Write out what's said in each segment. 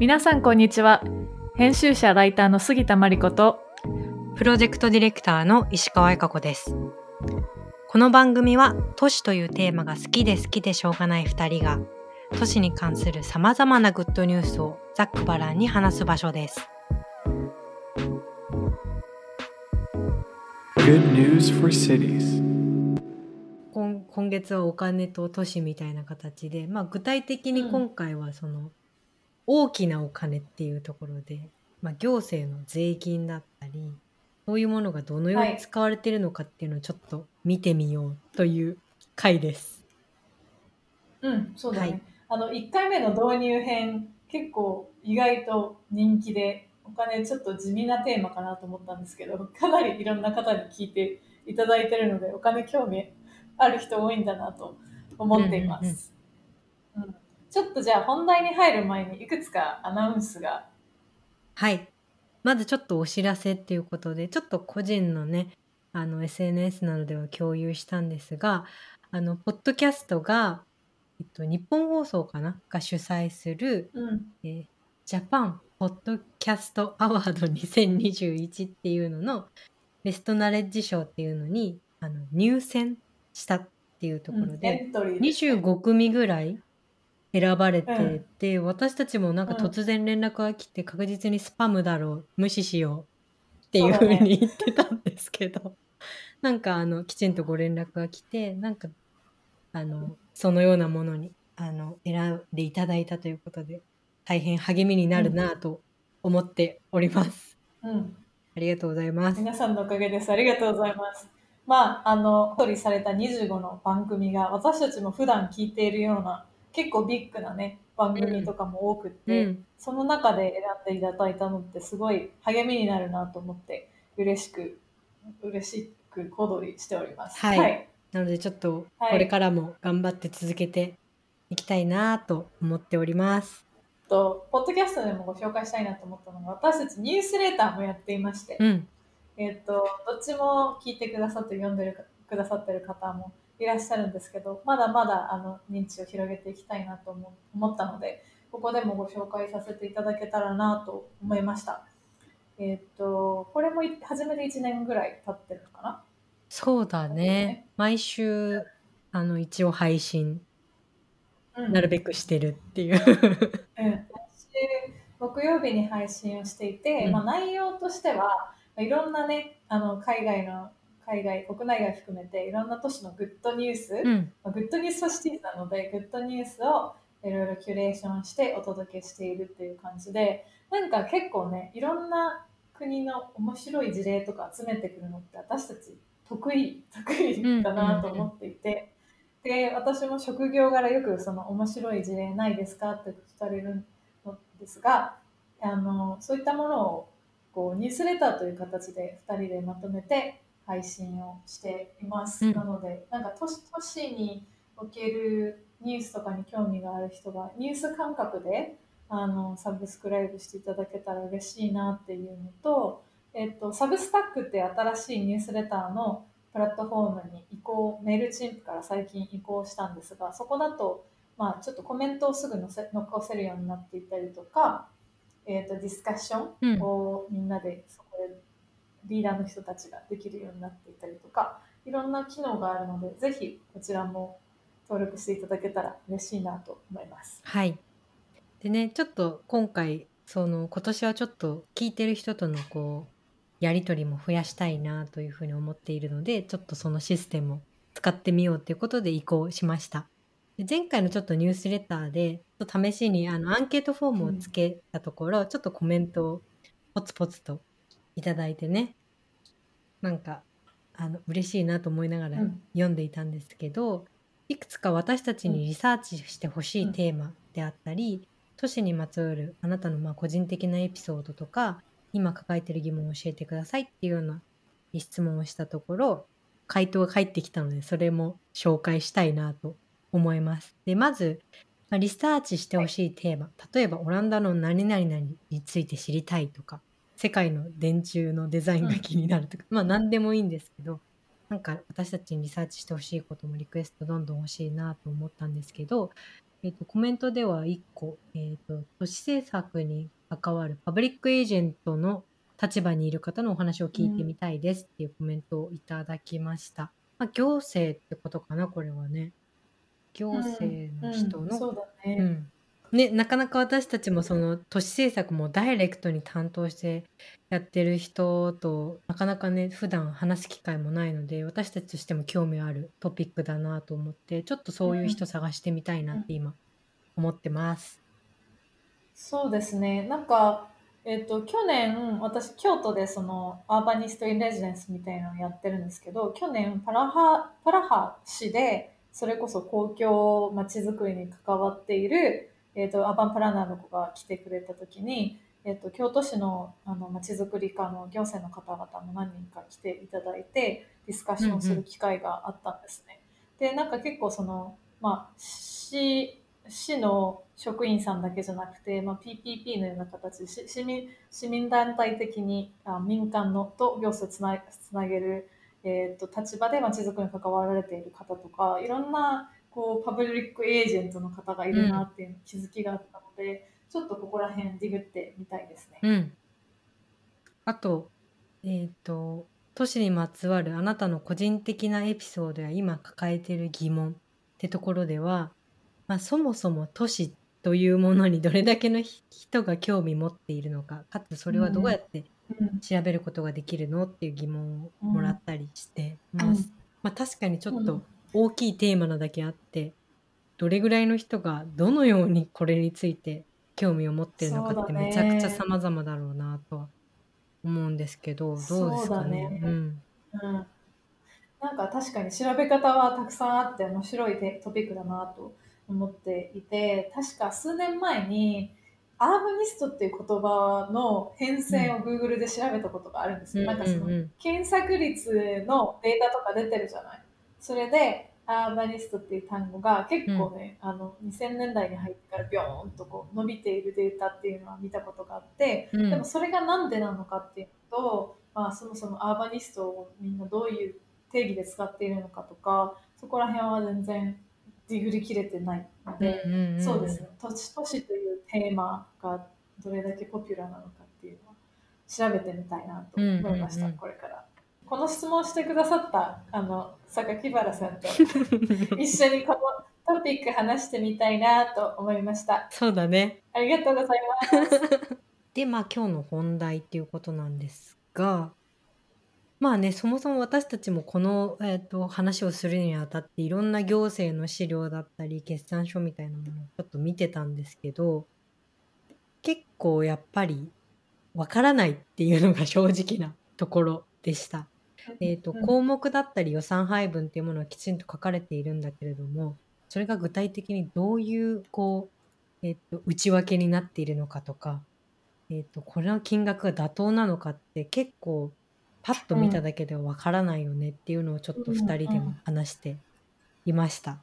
皆さんこんにちは。編集者ライターの杉田真理子とプロジェクトディレクターの石川恵香子です。この番組は都市というテーマが好きで好きでしょうがない2人が都市に関するさまざまなグッドニュースをざっくばらんに話す場所です。Good news for cities. 今今月はお金と都市みたいな形で、まあ、具体的に今回はその大きなお金っていうところで、まあ、行政の税金だったりそういうものがどのように使われているのかっていうのをちょっと見てみようという回です。うんそうだね、はい。あの1回目の導入編結構意外と人気でお金ちょっと地味なテーマかなと思ったんですけど かなりいろんな方に聞いていただいてるのでお金興味ある人多いんだなと思っています、うんちょっとじゃあ本題に入る前にいくつかアナウンスが。はい。まずちょっとお知らせっていうことで、ちょっと個人のね、あの SNS などでは共有したんですが、あの、ポッドキャストが、えっと、日本放送かな？が主催する、うん。えージャパンポッドキャストアワード2021っていうののベストナレッジ賞っていうのにあの入選したっていうところうんエで、ントリーですね。25組ぐらい選ばれてうんて、私たちもなんかうん突然連絡が来て確実にスパムだろう無視しようっていうふうに言ってたんですけど、なんかあのきちんとご連絡が来てなんかあのそのようなものにあの選んでいただいたということで大変励みになるなと思っております。うんありがとうございます。皆さんのおかげです。ありがとうございます。まあ、あの、一人された25の番組が、私たちも普段聞いているような、結構ビッグなね、番組とかも多くって、うん、その中で選んでいただいたのってすごい励みになるなと思って、嬉しく、嬉しく小躍りしております。はい。なのでちょっとはい。これからも頑張って続けていきたいなと思っております。と、ポッドキャストでもご紹介したいなと思ったのが、私たちニュースレターもやっていまして、うん、えっ、と、どっちも聞いてくださって、読んでるかくださってる方もいらっしゃるんですけど、まだまだあの認知を広げていきたいなと思思ったので、ここでもご紹介させていただけたらなと思いました。えっ、と、これもい始めて1年ぐらい経ってるのかな？そうだね。毎週あの一応配信うんなるべくしてるっていう。うん、毎週木曜日に配信をしていて、うんまあ、内容としてはまあいろんなねあの海外の海外国内外含めていろんな都市の good news、うん、まあ Good News City なので good news をいろいろキュレーションしてお届けしているっていう感じでなんか結構ねいろんな国の面白い事例とか集めてくるのって私たち得意得意だなと思っていて、で私も職業柄よくその面白い事例ないですかって聞かれるのですがあのそういったものをこうニュースレターという形で2人でまとめて配信をしています、うん。なのでなんか都市都市におけるニュースとかに興味がある人がニュース感覚であのサブスクライブしていただけたら嬉しいなっていうのと、えっと、サブスタックって新しいニュースレターのプラットフォームに移行メールチンプから最近移行したんですがそこだと、まあ、ちょっとコメントをすぐ載せ残せるようになっていたりとか、えっとディスカッションをみんなでそこでリーダーの人たちができるようになっていたりとかいろんな機能があるのでぜひこちらも登録していただけたら嬉しいなと思います。はい。でね、ちょっと今回その今年はちょっと聞いてる人とのこうやり取りも増やしたいなというふうに思っているので、ちょっとそのシステムを使ってみようということで移行しました。で前回のちょっとニュースレターでちょっと試しにあのアンケートフォームをつけたところ、ちょっとコメントをポツポツといただいてね。なんかあの嬉しいなと思いながらうん。読んでいたんですけど、いくつか私たちにリサーチしてほしいテーマであったり、都市にまつわるあなたのまあ個人的なエピソードとか今抱えている疑問を教えてくださいっていうような質問をしたところ回答が返ってきたのでそれも紹介したいなと思います。でまず、まあリサーチしてほしいテーマ、例えばオランダの何々々について知りたいとか世界の電柱のデザインが気になるとか、まあ何でもいいんですけどなんか私たちにリサーチしてほしいこともリクエストどんどん欲しいなと思ったんですけどえっとコメントでは1個、えっと都市政策に関わるパブリックエージェントの立場にいる方のお話を聞いてみたいですっていうコメントをいただきました。まあ、行政ってことかなこれはね。行政の人の、うんそうだね。うんね、なかなか私たちもその都市政策もダイレクトに担当してやってる人となかなかね普段話す機会もないので私たちとしても興味あるトピックだなと思ってちょっとそういう人探してみたいなって今思ってます。そうですね。なんか、えっ、と、去年、私、京都でその、アーバニスト・イン・レジデンスみたいなのをやってるんですけど、去年、パラハ、パラハ市で、それこそ公共まちづくりに関わっている、えっ、と、アバンプランナーの子が来てくれた時に、えっ、と、京都市の、あの、まちづくり課の行政の方々も何人か来ていただいて、ディスカッションする機会があったんですね。で、なんか結構その、まあ、市、市の職員さんだけじゃなくて、まあ、PPP のような形で市民市民団体的にあ民間のと行政をつなつなげる、えー、と立場でまちづくりに関わられている方とかいろんなこうパブリックエージェントの方がいるなっていう気づきがあったので、ちょっとここら辺ディグってみたいですね。うん、あとえっ、と都市にまつわるあなたの個人的なエピソードや今抱えている疑問ってところでは、まあ、そもそも都市というものにどれだけの人が興味持っているのかかつそれはどうやってうん。調べることができるのっていう疑問をもらったりして、まあうん。まあ、確かにちょっとうん大きいテーマなだけあってどれぐらいの人がどのようにこれについて興味を持ってるのかってめちゃくちゃ様々だろうなとは思うんですけどどうですかね？ね。うん。うん。なんか確かに調べ方はたくさんあって面白いテトピックだなと思っていて確か数年前にアーバニストっていう言葉の変遷を Google で調べたことがあるんですよ、なんかそのうん。うんうん検索率のデータとか出てるじゃないそれでアーバニストっていう単語が結構ね、あの2000年代に入ってからビョーンとこう伸びているデータっていうのは見たことがあって、うん。でもそれがなんでなのかっていうのと、まあ、そもそもアーバニストをみんなどういう定義で使っているのかとかそこら辺は全然ディグりきれてないので、うんうんうんそうですね。都市都市というテーマがどれだけポピュラーなのかっていうのは調べてみたいなと思いました、うんうんうん。これから。この質問してくださったあの榊原さんと 一緒にこのトピック話してみたいなと思いました。そうだね。ありがとうございます。でまあ今日の本題っていうことなんですがまあねそもそも私たちもこの、えー、と話をするにあたっていろんな行政の資料だったり決算書みたいなものをちょっと見てたんですけど結構やっぱりわからないっていうのが正直なところでした。えー、とうん項目だったり予算配分っていうものはきちんと書かれているんだけれどもそれが具体的にどういうこう、えー、と内訳になっているのかとか、えー、とこれの金額が妥当なのかって結構パッと見ただけではわからないよねっていうのをちょっと2人でも話していました。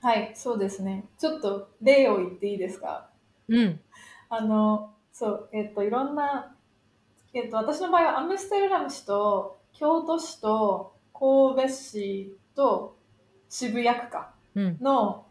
はい、そうですね。ちょっと例を言っていいですか？うん、あの、そう、えっと、いろんな、えっと、私の場合はアムステルダム市と京都市と神戸市と渋谷区かうん、の、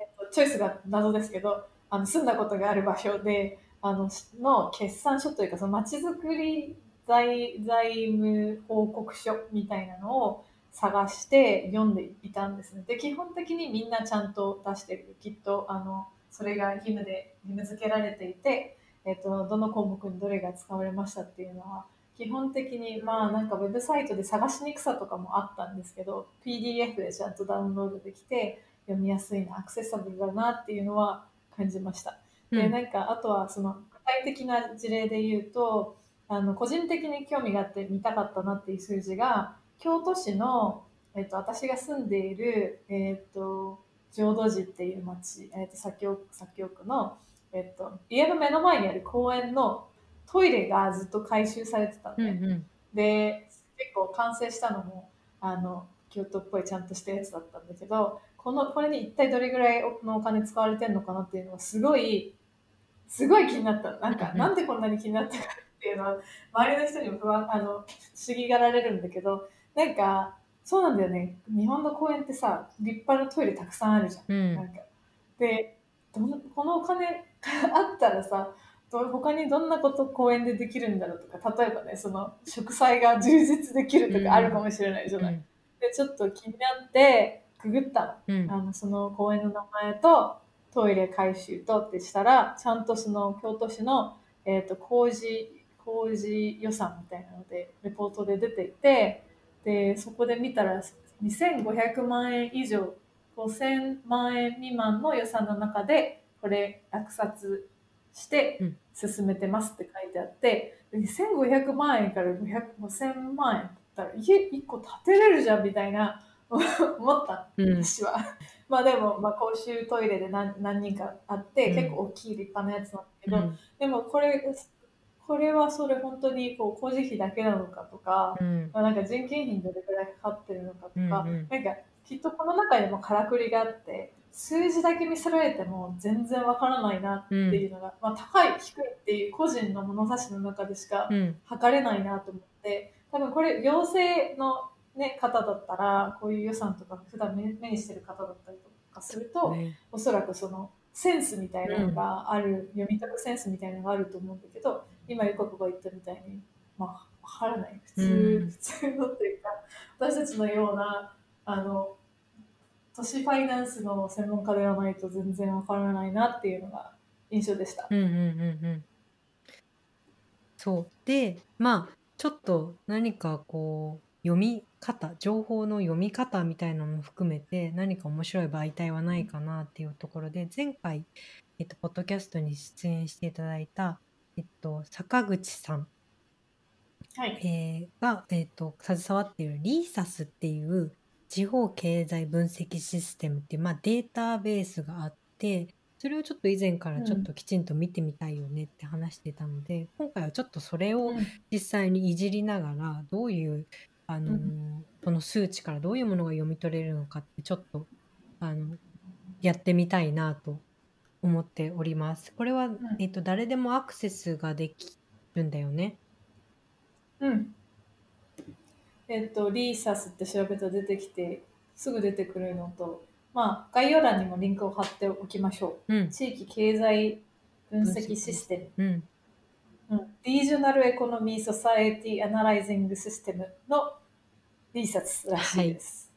えっと、チョイスが謎ですけど、あの住んだことがある場所で、あの、の決算書というか、その街づくり財財務報告書みたいなのを探して読んでいたんですね。で、基本的にみんなちゃんと出してる。きっと、あの、それが義務で義務付けられていて、えっと、どの項目にどれが使われましたっていうのは、基本的に、まあなんかウェブサイトで探しにくさとかもあったんですけど、PDF でちゃんとダウンロードできて、読みやすいな、アクセサブルだなっていうのは感じました。で、うんなんか、あとはその具体的な事例で言うと、あの個人的に興味があって見たかったなっていう数字が、京都市の、えっと、私が住んでいる、えっと、浄土寺っていう町、えっと、左京左京区の、えっと、家の目の前にある公園のトイレがずっと改修されてたのうん、ね。うん、で結構完成したのもあの京都っぽいちゃんとしたやつだったんだけどこのこれに一体どれぐらいのお金使われてるのかなっていうのがすごいすごい気になった。なんか、うんなんでこんなに気になったかっていうのは周りの人にも不安あの不思議がられるんだけどなんかそうなんだよね。日本の公園ってさ立派なトイレたくさんあるじゃん。うん。なんか。でこのお金があったらさど他にどんなこと公園でできるんだろうとか例えばねその植栽が充実できるとかあるかもしれないじゃない。うんでちょっと気になってググったの。うんあのその公園の名前とトイレ改修とってしたらちゃんとその京都市の、えー、と工事工事予算みたいなのでレポートで出ていてでそこで見たら2500万円以上5000万円未満の予算の中でこれ落札してうん。進めてますって書いてあって、で2500万円から500 5000万円だったら家1個建てれるじゃんみたいな思った。のうん。私は。まあでも、まあ、公衆トイレで何何人かあって、うん。結構大きい立派なやつなんだけど、うん。でもこれこれはそれ本当にこう工事費だけなのかとか、うん。まあ、なんか人件費どれくらいかかってるのかとか、うんうん。なんかきっとこの中にもからくりがあって数字だけ見せられても全然わからないなっていうのが、まあ、高い低いっていう個人の物差しの中でしかうん。測れないなと思って多分これ行政の、ね、方だったらこういう予算とか普段目目にしてる方だったりとかすると、ね。おそらくそのセンスみたいなのがある、読み解くセンスみたいなのがあると思うんだけど今ゆか子が言ったみたいにまあわからない。普通、うん。普通のというか私たちのようなあの都市ファイナンスの専門家ではないと全然わからないなっていうのが印象でした。うんうんうんうん。そう。でまあちょっと何かこう読み方情報の読み方みたいなのも含めて何か面白い媒体はないかなっていうところで前回、えっと、ポッドキャストに出演していただいた、えっと、坂口さん。はい、えーが、えー、と携わっているリーサスっていう地方経済分析システムっていう、まあ、データベースがあってそれをちょっと以前からちょっときちんと見てみたいよねって話してたので、今回はちょっとそれをうん実際にいじりながらどういうあのー、うんこの数値からどういうものが読み取れるのかってちょっとあのやってみたいなと思っております。これは、えっと、誰でもアクセスができるんだよね。うん。えっと、リーサスって調べたら出てきて、すぐ出てくるのと、まあ、概要欄にもリンクを貼っておきましょう。ん。う。地域経済分析システム、うん。うん、 Regional Economy Society Analyzing System の RESAS らしいです。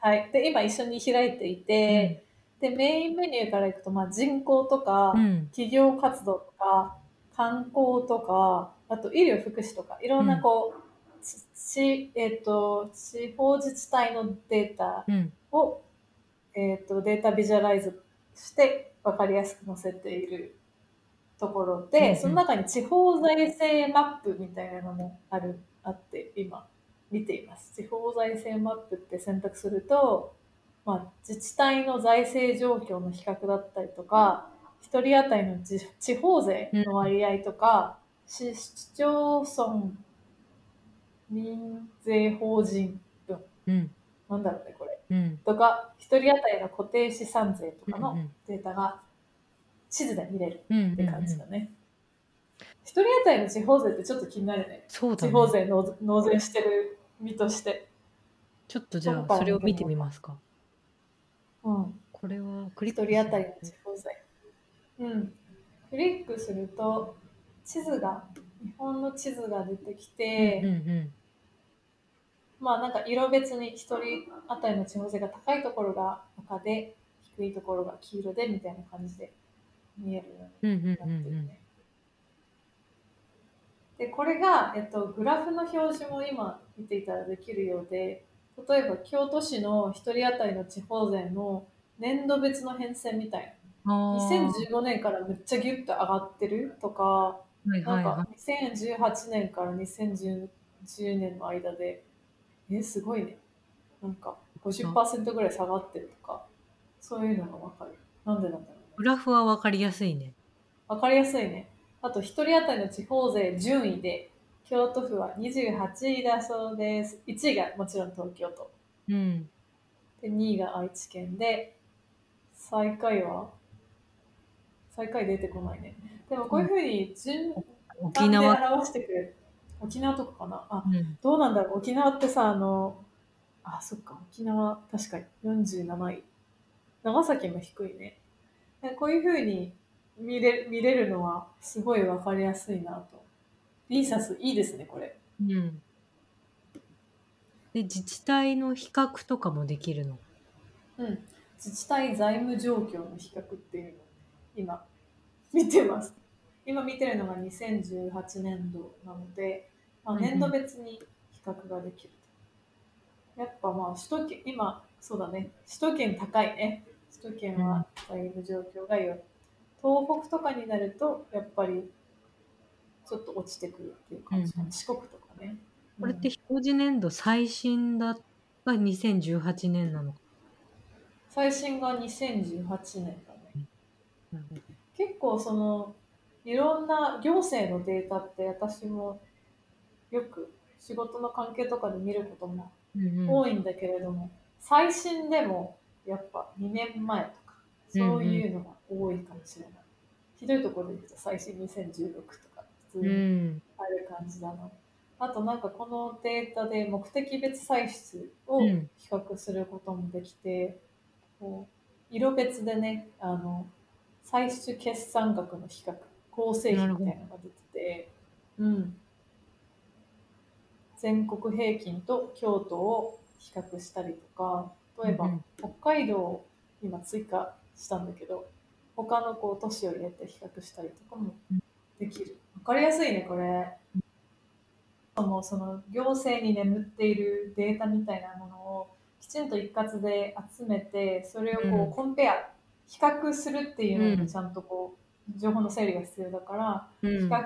はい。で、今一緒に開いていて、で、メインメニューからいくと、まあ、人口とか、うん。企業活動とか観光とかあと医療福祉とかいろんなこう、ちえっと地方自治体のデータうん。を、えっとデータビジュアライズして分かりやすく載せているところで、うんうん。その中に地方財政マップみたいなのもあるあって今見ています。地方財政マップって選択すると、まあ、自治体の財政状況の比較だったりとか一人当たりの地地方税の割合とか、市市町村民税法人分うんなんだろうねこれうんとか一人当たりの固定資産税とかのデータが地図で見れるうんって感じだね。一人当たりの地方税ってちょっと気になるね。そうだね地方税納納税してる身として。ちょっとじゃあそれを見てみますかうん。これはクリ一ック人当たりの地方税。うん。クリックすると、地図が、日本の地図が出てきて、うんうんまあなんか色別に一人当たりの地方税が高いところが赤で、低いところが黄色でみたいな感じで見えるようにうんうんうんなってるね。で、これが、えっと、グラフの表示も今見ていたらできるようで、例えば京都市の一人当たりの地方税の年度別の変遷みたいな。あー2015年からめっちゃギュッと上がってるとか、はいなんかはいは2018年から2010年の間で、え、すごいね。なんか50%ぐらい下がってるとか、そういうのがわかる。なんでなんだろうね。いグラフはわかりやすいねわかりやすいね。あと、一人当たりの地方税順位で、京都府は28位だそうです。1位がもちろん東京都。うんで、2位が愛知県で、最下位は最下位出てこないね。でもこういうふうに順番で表してくれる。沖縄とかかな？あ、うんどうなんだろう？沖縄ってさ、あの、あ、そっか、沖縄確かに47位。長崎も低いね。でこういうふうに見れ見れるのはすごいわかりやすいなと。リーサスいいですね、これ。うん。で、自治体の比較とかもできるの？うん。自治体財務状況の比較っていうのを今見てます。今見てるのが2018年度なので、まあ、年度別に比較ができると。やっぱまあ首都圏、今、そうだね、首都圏高いね。首都圏は財務状況が良い。東北とかになると、やっぱりちょっと落ちてくるっていう感じかな、うん四国とかね。これって表示年度最新だが2018年なのか。最新が2018年だ結構そのいろんな行政のデータって私もよく仕事の関係とかで見ることもうんうん。多いんだけれども、最新でもやっぱ2年前とかそういうのが多いかもしれない、ひどいところで言うと最新2016とか普通うにん。ある感じだな、あとなんかこのデータで目的別歳出をうん。比較することもできて、こう色別でねあの歳出決算額の比較構成比みたいなのが出てて、うん、全国平均と京都を比較したりとか例えば、北海道を今追加したんだけど他のこう都市を入れて比較したりとかもできる。わかりやすいね、これ。もうその行政に眠っているデータみたいなものをきちんと一括で集めて、それをこうんうコンペア、比較するっていうのうんにちゃんとこう情報の整理が必要だから、うん比較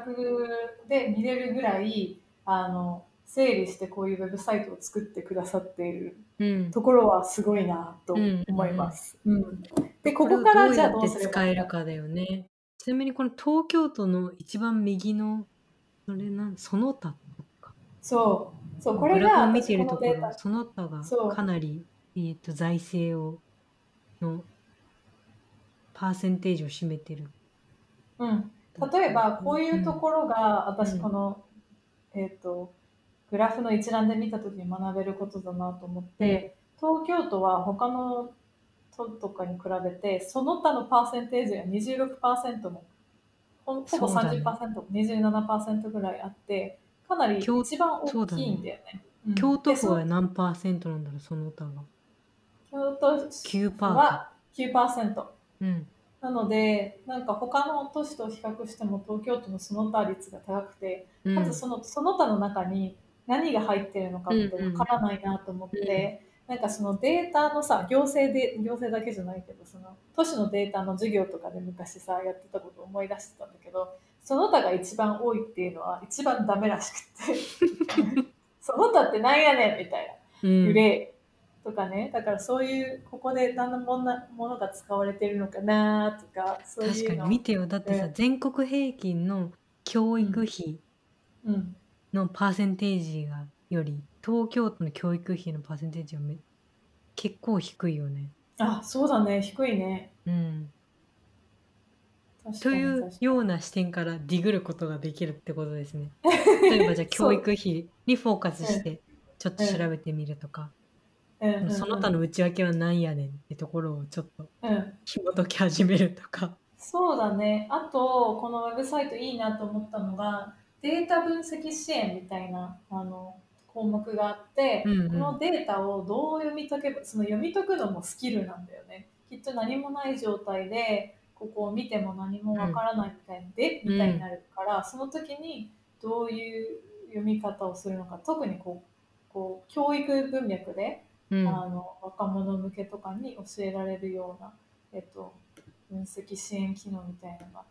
で見れるぐらいあの整理してこういうウェブサイトを作ってくださっているうん。ところはすごいなと思います。うんで、ここからじゃあどうすれば？使えるかだよね。ちなみにこの東京都の一番右の、それなん、その他とか？そう、そう、これがを見てるところ、その他がかなり、えー、と財政をのパーセンテージを占めてる。うん、例えばこういうところが私うんこの、えっ、とグラフの一覧で見た時に学べることだなと思って、東京都は他の都とかに比べてその他のパーセンテージが26%もほほぼそうだね30%も27%ぐらいあってかなり京一番大きいんだよね。うん京都府は何パーセントなんだろう、その他が。京都府9%か。は9%。うん。なので、なんか他の都市と比較しても東京都のその他率が高くて、うん。かつそのその他の中に何が入ってるのかってわからないなと思って、なんかそのデータのさ、行政で、行政だけじゃないけど、その都市のデータの授業とかで昔さ、やってたことを思い出してたんだけど、その他が一番多いっていうのは一番ダメらしくって、その他ってなんやねんみたいな。うん。グレーとかね、だからそういうここで何のものものが使われてるのかなとかそう確かいうの。に見てよ。だってさ、ね。全国平均の教育費うん、のパーセンテージがより、東京都の教育費のパーセンテージがめ結構低いよね。あそうだね。低いね。うん。確かというような視点からディグることができるってことですね。例えばじゃあ教育費にフォーカスしてちょっと調べてみるとか、うんうんうん。その他の内訳は何やねんってところをちょっとうん。紐解き始めるとか。そうだね。あとこのウェブサイトいいなと思ったのがデータ分析支援みたいなあの項目があって、うんうん。このデータをどう読み解けばその読み解くのもスキルなんだよね。きっと何もない状態でここを見ても何もわからないみたいで、みたいになるから、その時にどういう読み方をするのか特にこうこう教育文脈で、うん。あの若者向けとかに教えられるような、えっと、分析支援機能みたいなのが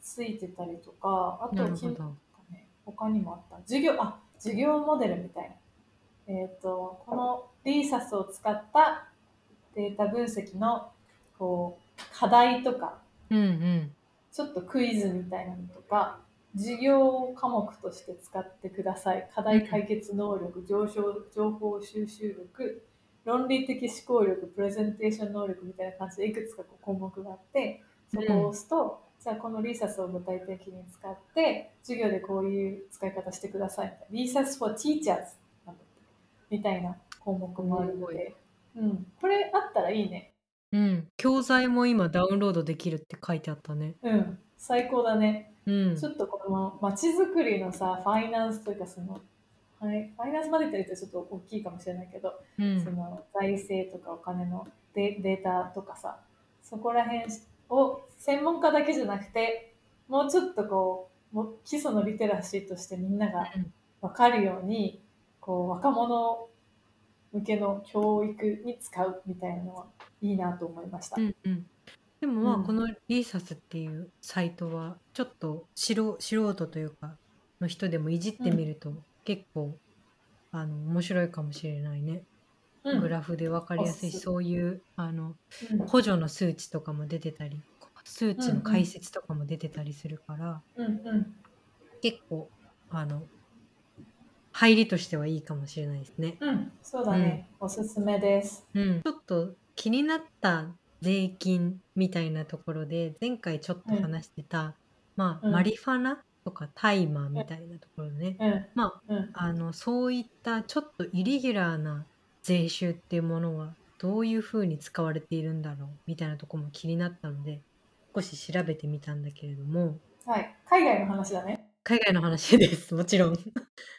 ついてたりとかあときなるほど。ね、他にもあった授業あ授業モデルみたいな、えっとこのリーサスを使ったデータ分析のこう課題とかうんうん。ちょっとクイズみたいなのとか授業科目として使ってください課題解決能力上昇情報収集力論理的思考力プレゼンテーション能力みたいな感じでいくつかこう項目があってそこを押すと、じゃあこのリーサスを具体的に使って授業でこういう使い方してくださいみたいなリーサス for teachers みたいな項目もあるのすごいで、うん、これあったらいいねうん。教材も今ダウンロードできるって書いてあったね。うん、最高だね。うんち。ょっとこの街づくりのさ、ファイナンスというかその、はい、ファイナンスまで言ってるとちょっと大きいかもしれないけど、うん。その財政とかお金のデデータとかさ、そこら辺を専門家だけじゃなくて、もうちょっとこう、もう基礎のリテラシーとしてみんなが分かるように、こう若者向けの教育に使うみたいなのはいいなと思いました。うんうん、でもまあ、うん。このリーサスっていうサイトはちょっと素素人というかの人でもいじってみると結構、あの面白いかもしれないね。うん。グラフで分かりやすい。そう。いうあのうん。補助の数値とかも出てたり数値の解説とかも出てたりするから、うんうん。結構あの入りとしてはいいかもしれないですね。うん、そうだね、おすすめです。うん、ちょっと気になった税金みたいなところで前回ちょっと話してた、まあ、うん。マリファナとか大麻みたいなところね、うん。まうん。ああのそういったちょっとイレギュラーな税収っていうものはどういうふうに使われているんだろうみたいなところも気になったので少し調べてみたんだけれども。はい、海外の話だね。海外の話です。もちろん。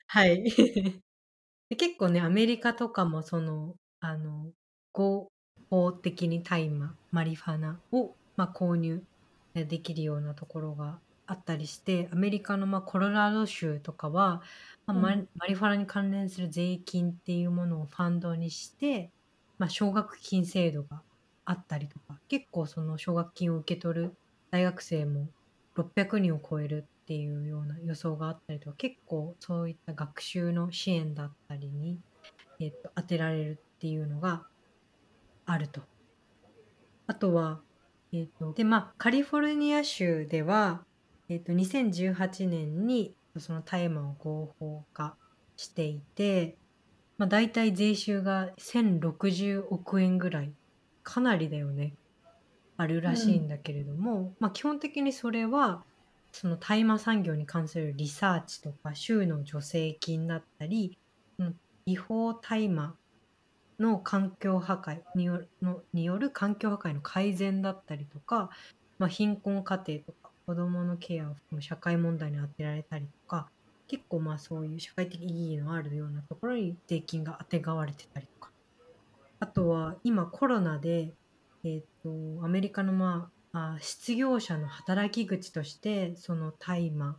はい。で結構ねアメリカとかもそのあの合法的に大麻マリファナを、まあ、購入えできるようなところがあったりしてアメリカの、まあ、コロラド州とかは、まあマうんマリファナに関連する税金っていうものをファンドにして、まあ、奨学金制度があったりとか結構その奨学金を受け取る大学生も600人を超えるっていうような予想があったりとか結構そういった学習の支援だったりに、えっと当てられるっていうのがあると。あとは、えっとでまあ、カリフォルニア州では、えっと2018年にその大麻を合法化していて、まあ、大体税収が1060億円ぐらいかなりだよね。あるらしいんだけれども、まあ、基本的にそれはその大麻産業に関するリサーチとか州の助成金だったり違法大麻の環境破壊によるのによる環境破壊の改善だったりとか、まあ、貧困家庭とか子どものケアを含む社会問題に当てられたりとか結構まあそういう社会的意義のあるようなところに税金があてがわれてたりとか。あとは今コロナで、えー、とアメリカの、まあ、あ失業者の働き口としてその大麻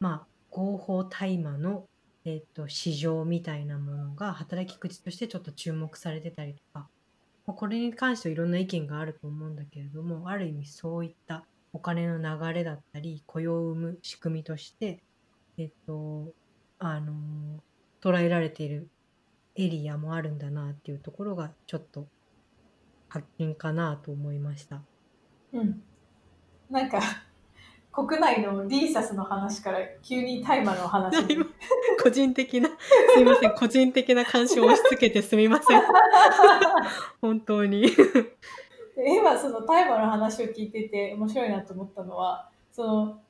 まあ合法大麻の、えー、と市場みたいなものが働き口としてちょっと注目されてたりとか、これに関してはいろんな意見があると思うんだけれどもある意味そういった金の流れだったり雇用を生む仕組みとして、えっとあの捉えられているエリアもあるんだなっていうところがちょっと発見かなと思いました。うん。なんか、国内のリーサスの話から急に大麻の話に。個人的なすいません個人的な関心を押し付けてすみません 本当にで今その大麻の話を聞いてて面白いなと思ったのはその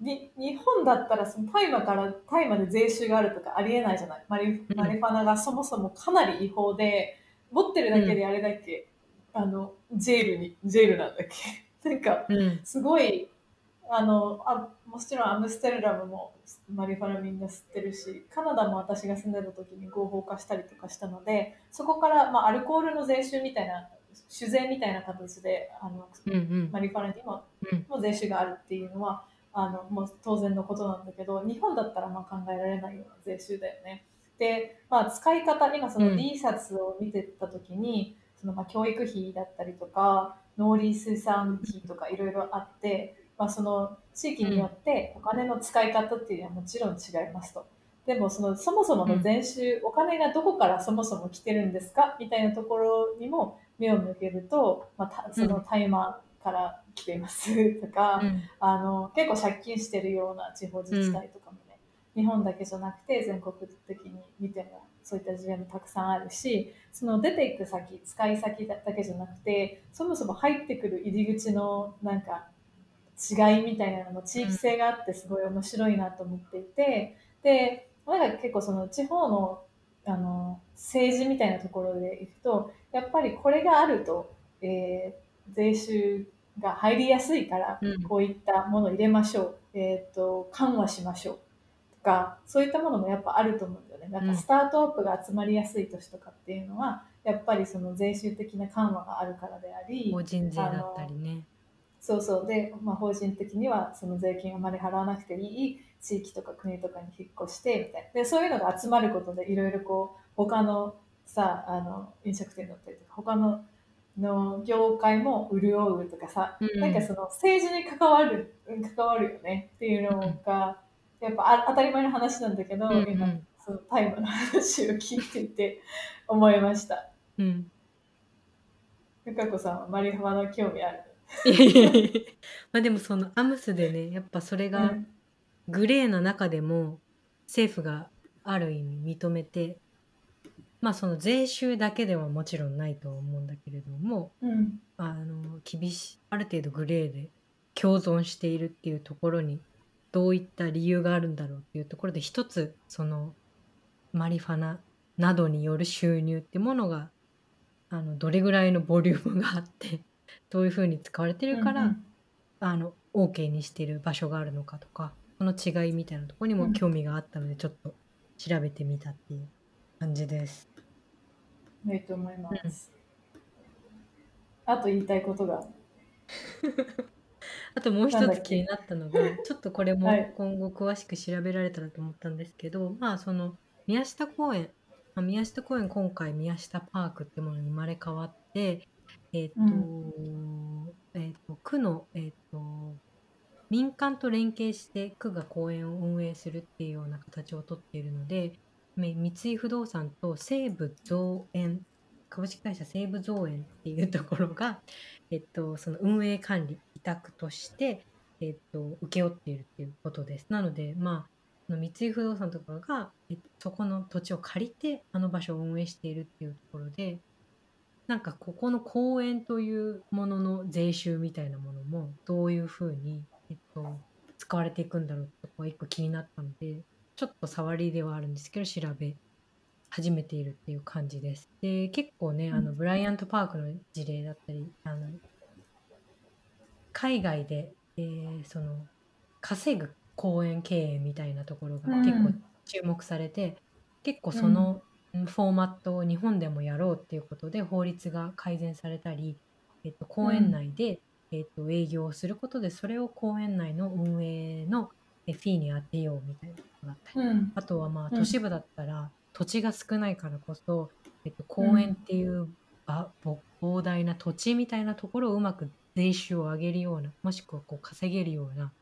に日本だったらその大麻から大麻で税収があるとかありえないじゃない。マリうん。マリファナがそもそもかなり違法で持ってるだけであれだっけ、あのジェールにジェールなんだっけ。なんかうん。すごいあのあもちろんアムステルダムもマリファナみんな吸ってるしカナダも私が住んでた時に合法化したりとかしたのでそこから、まあ、アルコールの税収みたいな酒税みたいな形であのうんうん。マリファナにもうん。も税収があるっていうのはあのもう当然のことなんだけど日本だったらまあ考えられないような税収だよね。で、まあ、使い方今そのうん。D 札を見てた時に、そのまあ教育費だったりとか農林水産費とかいろいろあって、まあ、その地域によってお金の使い方っていうのはもちろん違いますと。でもそのそもそもの税収、お金がどこからそもそも来てるんですか？みたいなところにも目を向けると、まあ、たその大麻から来ています。とか、うん。あの結構借金してるような地方自治体とかもね、日本だけじゃなくて全国的に見てもそういった事例もたくさんあるしその出ていく先使い先だけじゃなくてそもそも入ってくる入り口のなんか違いみたいなのも地域性があってすごい面白いなと思っていてでなんか結構その地方のあの政治みたいなところでいくとやっぱりこれがあるとえー税収が入りやすいから、うん。こういったものを入れましょう、えー、と緩和しましょう。とかそういったものもやっぱあると思うんだよね。なんうん。かスタートアップが集まりやすい年とかっていうのはやっぱりその税収的な緩和があるからであり法人税だったりね。そうそう。で、まあ、法人的にはその税金をあまり払わなくていい地域とか国とかに引っ越してみたいな。でそういうのが集まることでいろいろこう他のさあの飲食店だったりとか他のの業界も潤うとかさ、うん。なんかその政治に関わる関わるよねっていうのが、やっぱあ当たり前の話なんだけど、うんうん。今そのタイムの話を聞いていて思いました。うん。ゆかこさんはマリファナ興味ある？まあでもそのアムスでねやっぱそれがうん。グレーの中でも政府がある意味認めてまあその税収だけではもちろんないとは思うんだけれどもうん。あの厳しいある程度グレーで共存しているっていうところにどういった理由があるんだろうっていうところで一つそのマリファナなどによる収入ってものがあのどれぐらいのボリュームがあって どういうふうに使われてるから、うんあの OK にしてる場所があるのかとかその違いみたいなところにも興味があったのでちょっと調べてみたっていう感じです。うん、いいと思います。あと言いたいことが。あともう一つ気になったのがちょっとこれもはい今後詳しく調べられたらと思ったんですけど、まあその宮下公園、まあ、宮下公園今回宮下パークってものに生まれ変わってえっ、と、えっ、と区のえっ、と民間と連携して区が公園を運営するっていうような形をとっているので三井不動産と西武造園株式会社西武造園っていうところが、えっと、その運営管理委託として、えっと、請け負っているっていうことです。なので、まあ、三井不動産とかが、えっと、そこの土地を借りてあの場所を運営しているっていうところでなんかここの公園というものの税収みたいなものもどういうふうに、えっと、使われていくんだろうってとこが一個気になったのでちょっと触りではあるんですけど調べ始めているっていう感じです。で結構ねあのうんブライアントパークの事例だったりあの海外で、えーその稼ぐ公園経営みたいなところがうん。結構注目されて、結構そのうん。フォーマットを日本でもやろうっていうことで法律が改善されたり、えっと、公園内で、えっと、営業をすることでそれを公園内の運営のえフィーに当てようみたいなことだった。りうん。あとはまあうん。都市部だったら土地が少ないからこそ、えっと、公園っていうばぼ膨大な土地みたいなところをうまく税収を上げるようなもしくはこう稼げるような、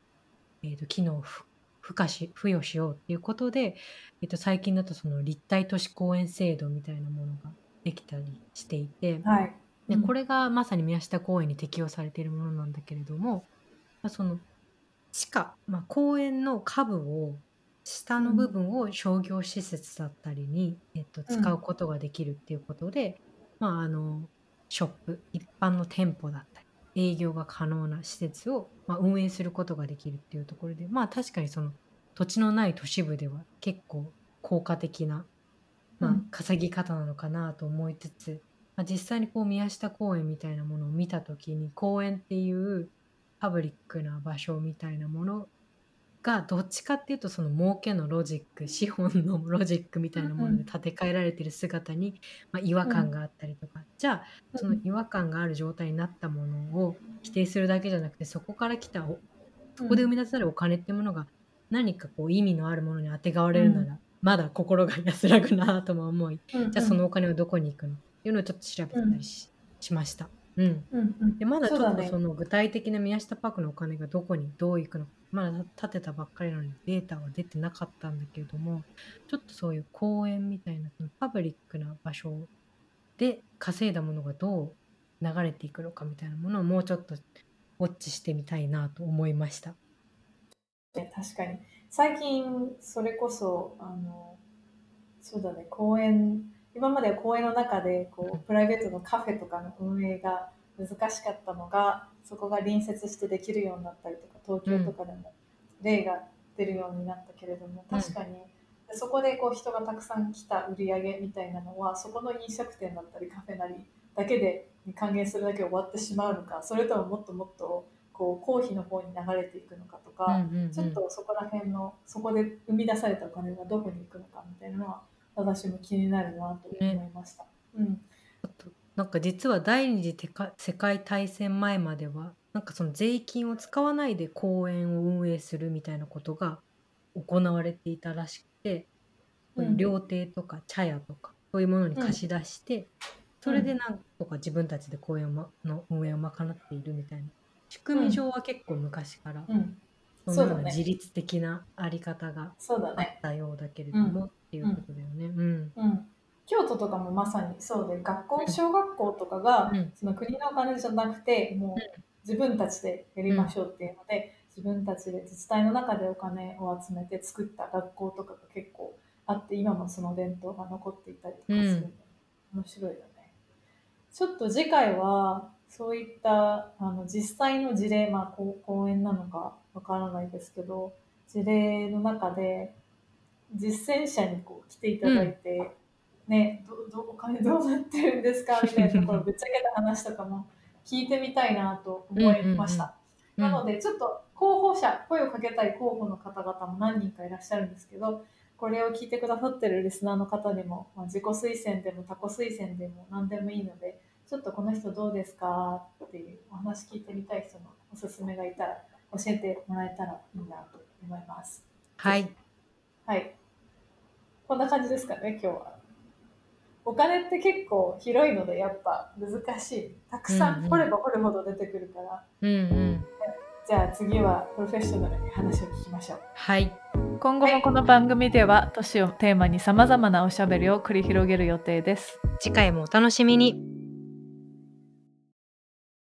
えっと、機能をふ付加し付与しようっていうことで、えっと、最近だとその立体都市公園制度みたいなものができたりしていて、はい。うん。でこれがまさに宮下公園に適用されているものなんだけれども、まあ、その地下、まあ、公園の下部を下の部分を商業施設だったりに、えっと、うん使うことができるっていうことで、まあ、あのショップ一般の店舗だったり営業が可能な施設を、まあ、運営することができるっていうところでまあ確かにその土地のない都市部では結構効果的な、まあうん、稼ぎ方なのかなと思いつつ、まあ、実際にこう宮下公園みたいなものを見た時に公園っていうパブリックな場所みたいなものがどっちかっていうとその儲けのロジック資本のロジックみたいなもので建て替えられてる姿に、まあ、違和感があったりとか、じゃあその違和感がある状態になったものを否定するだけじゃなくてそこから来たおそこで生み出されるお金ってものが何かこう意味のあるものにあてがわれるなら、まだ心が安らぐなとも思いうんじゃあそのお金はどこに行くのっていうのをちょっと調べてたりし,、しました。うん、うんうん。でまだちょっとその具体的な宮下パークのお金がどこにどう行くのかまだ建てたばっかりなのにデータは出てなかったんだけれどもちょっとそういう公園みたいなそのパブリックな場所で稼いだものがどう流れていくのかみたいなものをもうちょっとウォッチしてみたいなと思いました。ね確かに。最近それこそあのそうだね公園今までは公園の中でこうプライベートのカフェとかの運営が難しかったのがそこが隣接してできるようになったりとか東京とかでも例が出るようになったけれども、うん。確かに。そこでこう人がたくさん来た売り上げみたいなのはそこの飲食店だったりカフェなりだけで還元するだけで終わってしまうのかそれとももっともっとこう公費の方に流れていくのかとか、うんうんうん。ちょっとそこら辺のそこで生み出されたお金がどこに行くのかみたいなのは私も気になるなと思いました。うん。あとなんか実は第二次世界大戦前まではなんかその税金を使わないで公園を運営するみたいなことが行われていたらしくて、こういう料亭とか茶屋とかそういうものに貸し出して、それでなんとか自分たちで公園の運営を賄っているみたいな。仕組み上は結構昔からうん、そのような自律的なあり方があっ。たようだけれども、うんっていうことだよね。うん。うん、京都とかもまさにそうで学校小学校とかが、うん。その国のお金じゃなくてもう自分たちでやりましょうっていうので、自分たちで自治体の中でお金を集めて作った学校とかが結構あって今もその伝統が残っていたりとかするので、面白いよね。ちょっと次回はそういったあの実際の事例、まあ、講演なのかわからないですけど事例の中で実践者にこう来ていただいて、ねどどお金どうなってるんですか？みたいなところぶっちゃけた話とかも聞いてみたいなと思いました。なのでちょっと候補者声をかけたい候補の方々も何人かいらっしゃるんですけどこれを聞いてくださってるリスナーの方でも、まあ、自己推薦でも他己推薦でも何でもいいのでちょっとこの人どうですか？っていうお話聞いてみたい人のおすすめがいたら教えてもらえたらいいなと思います。はい、はい。こんな感じですかね、今日は。お金って結構広いのでやっぱ難しい。たくさうん掘れば掘るほど出てくるから、うんうん、じゃあ次はプロフェッショナルに話を聞きましょう。はい、今後もこの番組では都市をテーマにさまざまなおしゃべりを繰り広げる予定です。次回もお楽しみに。